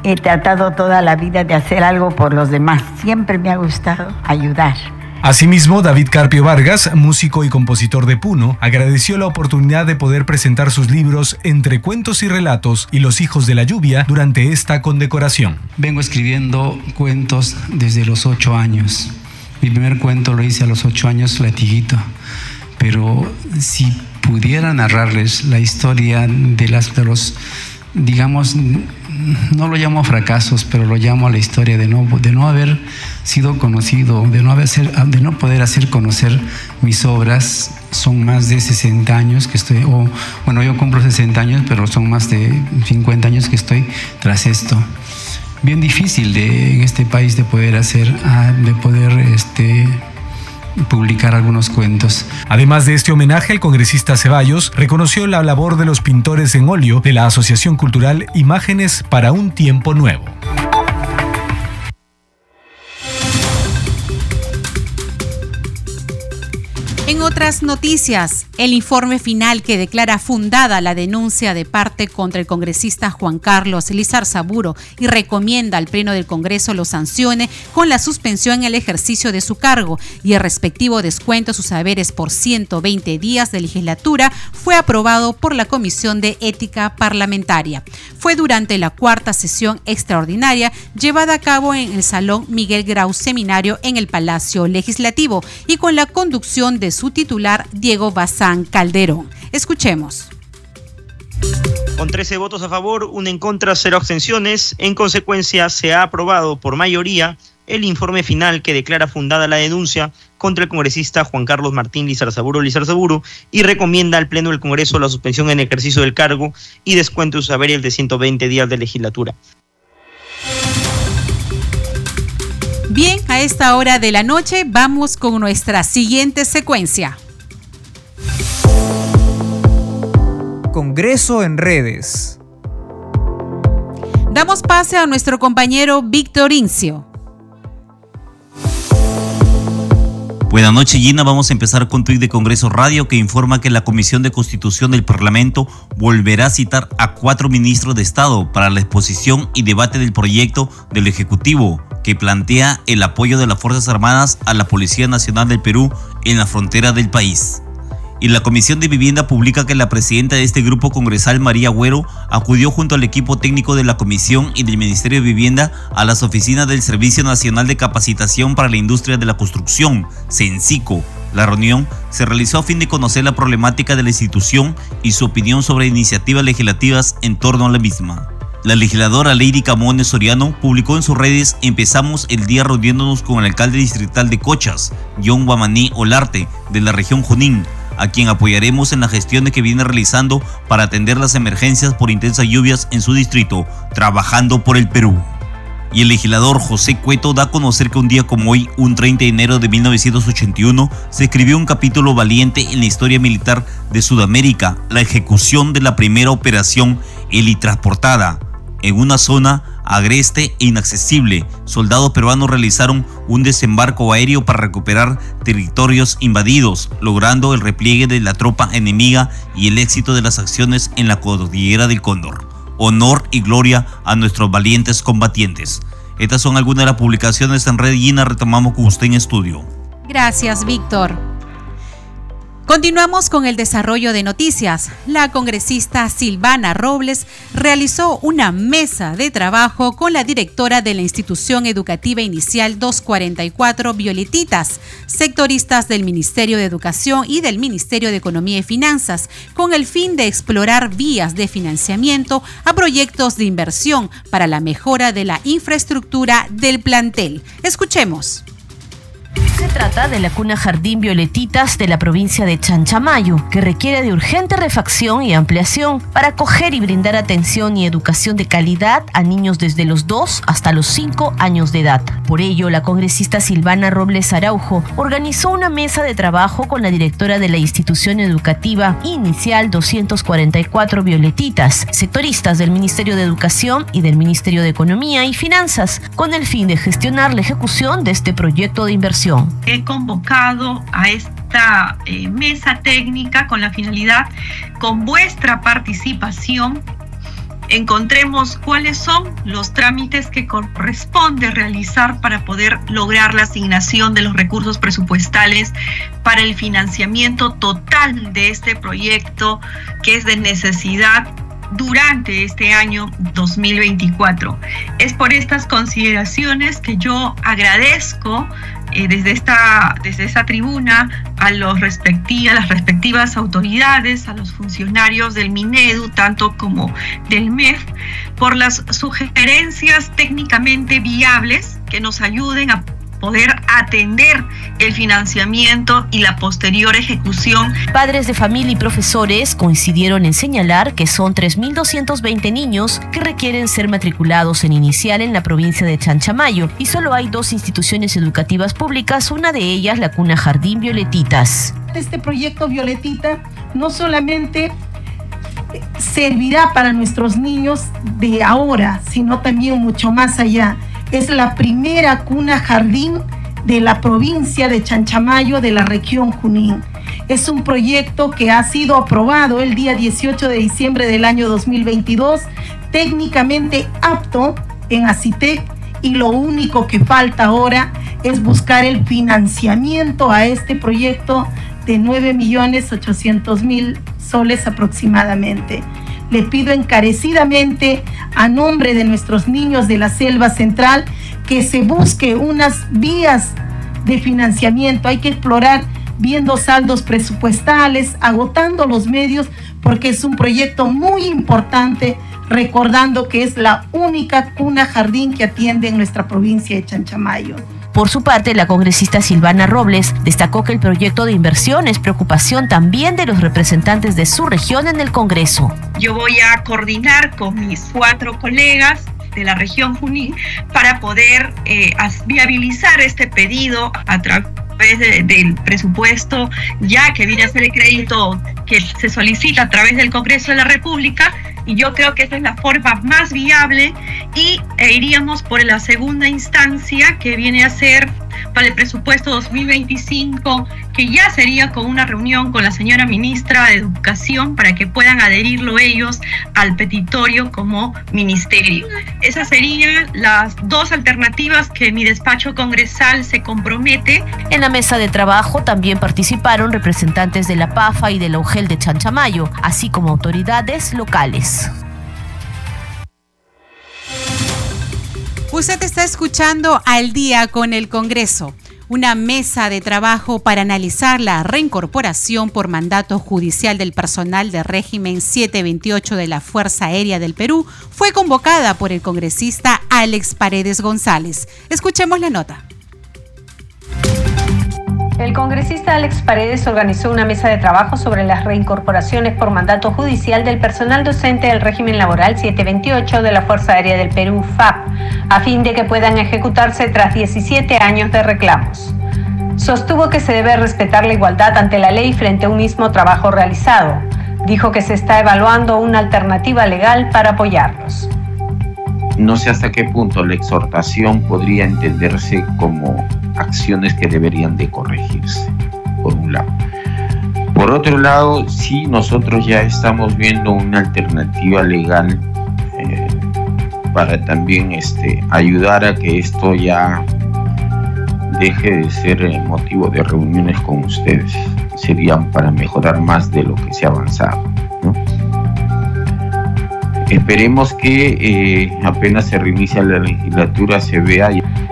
he tratado toda la vida de hacer algo por los demás. Siempre me ha gustado ayudar. Asimismo, David Carpio Vargas, músico y compositor de Puno, agradeció la oportunidad de poder presentar sus libros Entre cuentos y relatos y Los hijos de la lluvia durante esta condecoración. Vengo escribiendo cuentos desde los ocho años. Mi primer cuento lo hice a los ocho años, Latiguito. Pero si pudiera narrarles la historia de, las, de los, digamos, no lo llamo fracasos, pero lo llamo a la historia de no, de no haber sido conocido, de no, haber de no poder hacer conocer mis obras. Son más de 60 años que estoy, o bueno, yo cumplo 60 años, pero son más de 50 años que estoy tras esto. Bien difícil de, en este país de poder hacer, ah, de poder este, publicar algunos cuentos. Además de este homenaje, el congresista Ceballos reconoció la labor de los pintores en óleo de la Asociación Cultural Imágenes para un Tiempo Nuevo. Otras noticias, el informe final que declara fundada la denuncia de parte contra el congresista Juan Carlos Lizar Saburo y recomienda al Pleno del Congreso lo sancione con la suspensión en el ejercicio de su cargo y el respectivo descuento a sus saberes por 120 días de legislatura, fue aprobado por la Comisión de Ética Parlamentaria. Fue durante la cuarta sesión extraordinaria llevada a cabo en el Salón Miguel Grau Seminario en el Palacio Legislativo y con la conducción de su titular Diego Bazán Calderón. Escuchemos. Con 13 votos a favor, una en contra, cero abstenciones. En consecuencia, se ha aprobado por mayoría el informe final que declara fundada la denuncia contra el congresista Juan Carlos Martín Lizarzaburu Lizarzaburu y recomienda al Pleno del Congreso la suspensión en ejercicio del cargo y descuento de su saber el de 120 días de legislatura. Bien, a esta hora de la noche vamos con nuestra siguiente secuencia. Congreso en redes. Damos pase a nuestro compañero Víctor Incio. Buenas noches, Gina. Vamos a empezar con tuit de Congreso Radio que informa que la Comisión de Constitución del Parlamento volverá a citar a cuatro ministros de Estado para la exposición y debate del proyecto del Ejecutivo que plantea el apoyo de las Fuerzas Armadas a la Policía Nacional del Perú en la frontera del país y la Comisión de Vivienda publica que la presidenta de este grupo congresal, María Agüero, acudió junto al equipo técnico de la Comisión y del Ministerio de Vivienda a las oficinas del Servicio Nacional de Capacitación para la Industria de la Construcción, CENSICO. La reunión se realizó a fin de conocer la problemática de la institución y su opinión sobre iniciativas legislativas en torno a la misma. La legisladora Lady Camones Soriano publicó en sus redes Empezamos el día reuniéndonos con el alcalde distrital de Cochas, John Guamaní Olarte, de la región Junín, a quien apoyaremos en la gestión que viene realizando para atender las emergencias por intensas lluvias en su distrito, trabajando por el Perú. Y el legislador José Cueto da a conocer que un día como hoy, un 30 de enero de 1981, se escribió un capítulo valiente en la historia militar de Sudamérica, la ejecución de la primera operación helitransportada en una zona agreste e inaccesible, soldados peruanos realizaron un desembarco aéreo para recuperar territorios invadidos, logrando el repliegue de la tropa enemiga y el éxito de las acciones en la cordillera del Cóndor. Honor y gloria a nuestros valientes combatientes. Estas son algunas de las publicaciones en Red Gina. Retomamos con usted en estudio. Gracias, Víctor. Continuamos con el desarrollo de noticias. La congresista Silvana Robles realizó una mesa de trabajo con la directora de la institución educativa inicial 244 Violetitas, sectoristas del Ministerio de Educación y del Ministerio de Economía y Finanzas, con el fin de explorar vías de financiamiento a proyectos de inversión para la mejora de la infraestructura del plantel. Escuchemos. Se trata de la cuna Jardín Violetitas de la provincia de Chanchamayo, que requiere de urgente refacción y ampliación para acoger y brindar atención y educación de calidad a niños desde los 2 hasta los 5 años de edad. Por ello, la congresista Silvana Robles Araujo organizó una mesa de trabajo con la directora de la institución educativa inicial 244 Violetitas, sectoristas del Ministerio de Educación y del Ministerio de Economía y Finanzas, con el fin de gestionar la ejecución de este proyecto de inversión He convocado a esta eh, mesa técnica con la finalidad, con vuestra participación, encontremos cuáles son los trámites que corresponde realizar para poder lograr la asignación de los recursos presupuestales para el financiamiento total de este proyecto que es de necesidad durante este año 2024. Es por estas consideraciones que yo agradezco desde, esta, desde esta tribuna a, los respectivas, las respectivas autoridades, a los funcionarios del MINEDU, tanto como del MEF, por las sugerencias técnicamente viables que nos ayuden a poder atender el financiamiento y la posterior ejecución. Padres de familia y profesores coincidieron en señalar que son 3.220 niños que requieren ser matriculados en inicial en la provincia de Chanchamayo y solo hay dos instituciones educativas públicas, una de ellas la cuna Jardín Violetitas. Este proyecto Violetita no solamente servirá para nuestros niños de ahora, sino también mucho más allá es la primera cuna jardín de la provincia de Chanchamayo de la región Junín. Es un proyecto que ha sido aprobado el día 18 de diciembre del año 2022, técnicamente apto en ACITEC y lo único que falta ahora es buscar el financiamiento a este proyecto de 9.800.000 soles aproximadamente. Le pido encarecidamente a nombre de nuestros niños de la selva central que se busque unas vías de financiamiento. Hay que explorar viendo saldos presupuestales, agotando los medios, porque es un proyecto muy importante recordando que es la única cuna jardín que atiende en nuestra provincia de Chanchamayo. Por su parte, la congresista Silvana Robles destacó que el proyecto de inversión es preocupación también de los representantes de su región en el Congreso. Yo voy a coordinar con mis cuatro colegas de la región Junín para poder eh, viabilizar este pedido a través del presupuesto ya que viene a ser el crédito que se solicita a través del Congreso de la República y yo creo que esa es la forma más viable y e iríamos por la segunda instancia que viene a ser para el presupuesto 2025, que ya sería con una reunión con la señora ministra de Educación para que puedan adherirlo ellos al petitorio como ministerio. Esas serían las dos alternativas que mi despacho congresal se compromete. En la mesa de trabajo también participaron representantes de la PAFA y de la UGEL de Chanchamayo, así como autoridades locales. Usted está escuchando al día con el Congreso, una mesa de trabajo para analizar la reincorporación por mandato judicial del personal de régimen 728 de la Fuerza Aérea del Perú fue convocada por el congresista Alex Paredes González. Escuchemos la nota. El congresista Alex Paredes organizó una mesa de trabajo sobre las reincorporaciones por mandato judicial del personal docente del régimen laboral 728 de la Fuerza Aérea del Perú, FAP, a fin de que puedan ejecutarse tras 17 años de reclamos. Sostuvo que se debe respetar la igualdad ante la ley frente a un mismo trabajo realizado. Dijo que se está evaluando una alternativa legal para apoyarlos. No sé hasta qué punto la exhortación podría entenderse como acciones que deberían de corregirse, por un lado. Por otro lado, sí, nosotros ya estamos viendo una alternativa legal eh, para también este, ayudar a que esto ya deje de ser el motivo de reuniones con ustedes. Serían para mejorar más de lo que se ha avanzado. Esperemos que eh, apenas se reinicia la legislatura se vea.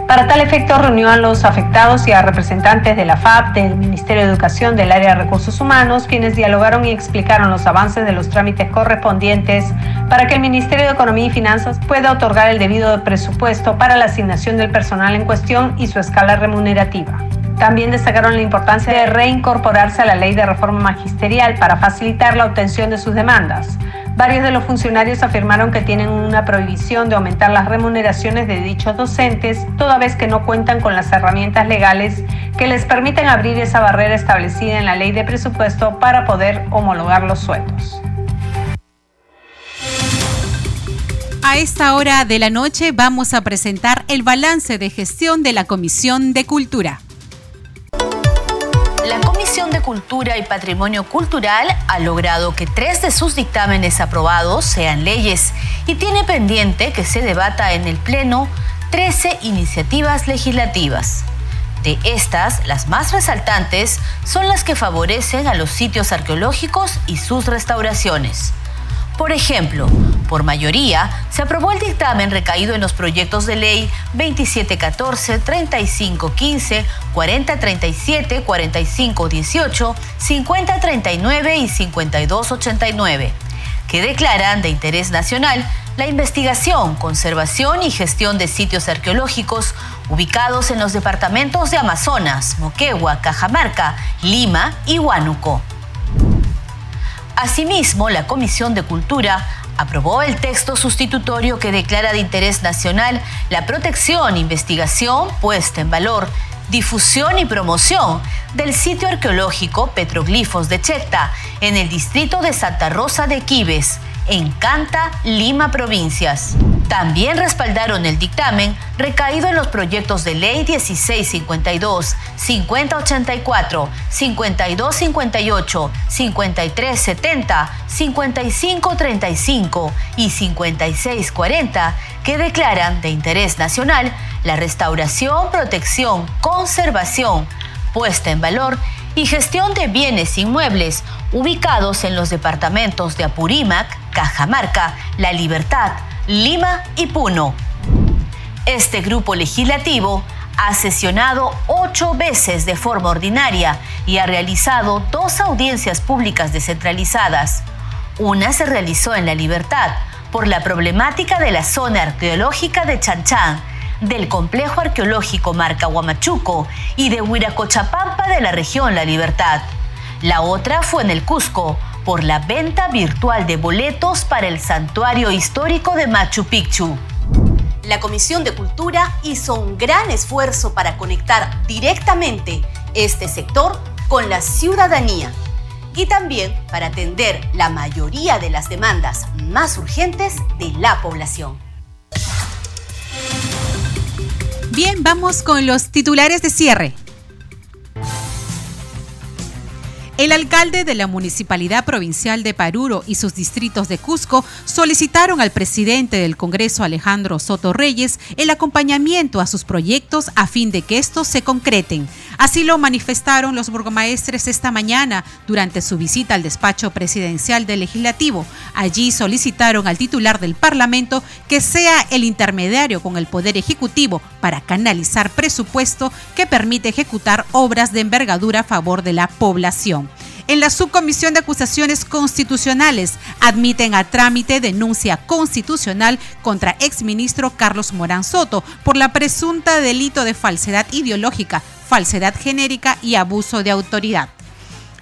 Para tal efecto reunió a los afectados y a representantes de la FAP, del Ministerio de Educación, del área de recursos humanos, quienes dialogaron y explicaron los avances de los trámites correspondientes para que el Ministerio de Economía y Finanzas pueda otorgar el debido presupuesto para la asignación del personal en cuestión y su escala remunerativa. También destacaron la importancia de reincorporarse a la ley de reforma magisterial para facilitar la obtención de sus demandas Varios de los funcionarios afirmaron que tienen una prohibición de aumentar las remuneraciones de dichos docentes, toda vez que no cuentan con las herramientas legales que les permiten abrir esa barrera establecida en la ley de presupuesto para poder homologar los sueldos. A esta hora de la noche vamos a presentar el balance de gestión de la Comisión de Cultura. La Comisión de Cultura y Patrimonio Cultural ha logrado que tres de sus dictámenes aprobados sean leyes y tiene pendiente que se debata en el Pleno 13 iniciativas legislativas. De estas, las más resaltantes son las que favorecen a los sitios arqueológicos y sus restauraciones. Por ejemplo, por mayoría, se aprobó el dictamen recaído en los proyectos de ley 2714, 3515, 4037, 4518, 5039 y 5289, que declaran de interés nacional la investigación, conservación y gestión de sitios arqueológicos ubicados en los departamentos de Amazonas, Moquegua, Cajamarca, Lima y Huánuco. Asimismo, la Comisión de Cultura aprobó el texto sustitutorio que declara de interés nacional la protección, investigación, puesta en valor, difusión y promoción del sitio arqueológico Petroglifos de Checta en el distrito de Santa Rosa de Quibes en Canta, Lima Provincias. También respaldaron el dictamen recaído en los proyectos de ley 1652, 5084, 5258, 5370, 5535 y 5640 que declaran de interés nacional la restauración, protección, conservación, puesta en valor y gestión de bienes inmuebles ubicados en los departamentos de Apurímac, Cajamarca, La Libertad, Lima y Puno. Este grupo legislativo ha sesionado ocho veces de forma ordinaria y ha realizado dos audiencias públicas descentralizadas. Una se realizó en La Libertad, por la problemática de la zona arqueológica de Chanchán, del complejo arqueológico Marca Huamachuco y de Huiracochapampa de la región La Libertad. La otra fue en el Cusco, por la venta virtual de boletos para el santuario histórico de Machu Picchu. La Comisión de Cultura hizo un gran esfuerzo para conectar directamente este sector con la ciudadanía y también para atender la mayoría de las demandas más urgentes de la población. Bien, vamos con los titulares de cierre. El alcalde de la Municipalidad Provincial de Paruro y sus distritos de Cusco solicitaron al presidente del Congreso, Alejandro Soto Reyes, el acompañamiento a sus proyectos a fin de que estos se concreten. Así lo manifestaron los burgomaestres esta mañana durante su visita al despacho presidencial del Legislativo. Allí solicitaron al titular del Parlamento que sea el intermediario con el Poder Ejecutivo para canalizar presupuesto que permite ejecutar obras de envergadura a favor de la población en la Subcomisión de Acusaciones Constitucionales admiten a trámite denuncia constitucional contra exministro Carlos Morán Soto por la presunta delito de falsedad ideológica, falsedad genérica y abuso de autoridad.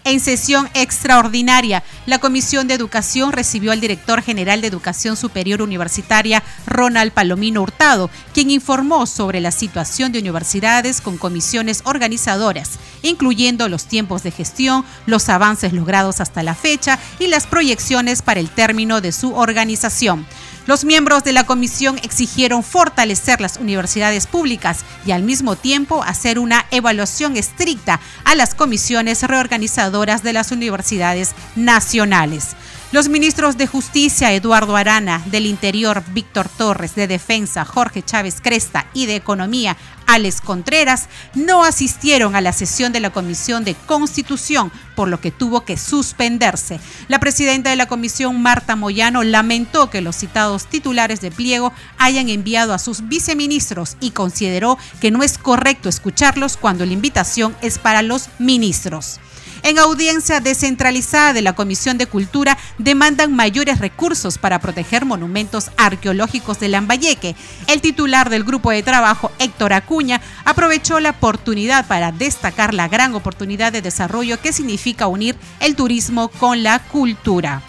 En sesión extraordinaria, la Comisión de Educación recibió al director general de Educación Superior Universitaria, Ronald Palomino Hurtado, quien informó sobre la situación de universidades con comisiones organizadoras, incluyendo los tiempos de gestión, los avances logrados hasta la fecha y las proyecciones para el término de su organización. Los miembros de la comisión exigieron fortalecer las universidades públicas y al mismo tiempo hacer una evaluación estricta a las comisiones reorganizadoras de las universidades nacionales. Los ministros de Justicia, Eduardo Arana, del Interior, Víctor Torres, de Defensa, Jorge Chávez Cresta y de Economía, Alex Contreras, no asistieron a la sesión de la Comisión de Constitución, por lo que tuvo que suspenderse. La presidenta de la comisión, Marta Moyano, lamentó que los citados titulares de pliego hayan enviado a sus viceministros y consideró que no es correcto escucharlos cuando la invitación es para los ministros. En audiencia descentralizada de la Comisión de Cultura demandan mayores recursos para proteger monumentos arqueológicos de Lambayeque. El titular del grupo de trabajo, Héctor Acuña, aprovechó la oportunidad para destacar la gran oportunidad de desarrollo que significa unir el turismo con la cultura.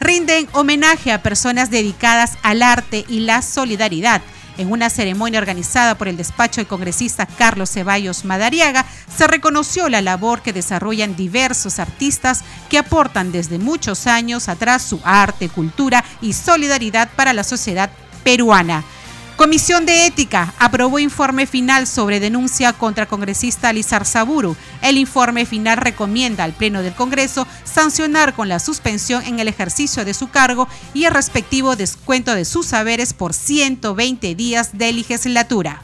Rinden homenaje a personas dedicadas al arte y la solidaridad. En una ceremonia organizada por el despacho del congresista Carlos Ceballos Madariaga, se reconoció la labor que desarrollan diversos artistas que aportan desde muchos años atrás su arte, cultura y solidaridad para la sociedad peruana. Comisión de Ética aprobó informe final sobre denuncia contra congresista Lizar Saburu. El informe final recomienda al Pleno del Congreso sancionar con la suspensión en el ejercicio de su cargo y el respectivo descuento de sus saberes por 120 días de legislatura.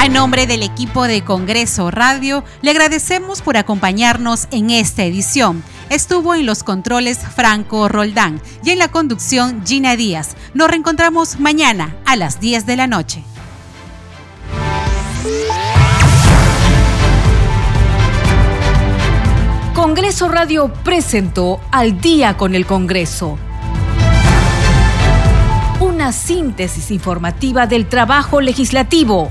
A nombre del equipo de Congreso Radio, le agradecemos por acompañarnos en esta edición. Estuvo en los controles Franco Roldán y en la conducción Gina Díaz. Nos reencontramos mañana a las 10 de la noche. Congreso Radio presentó Al día con el Congreso. Una síntesis informativa del trabajo legislativo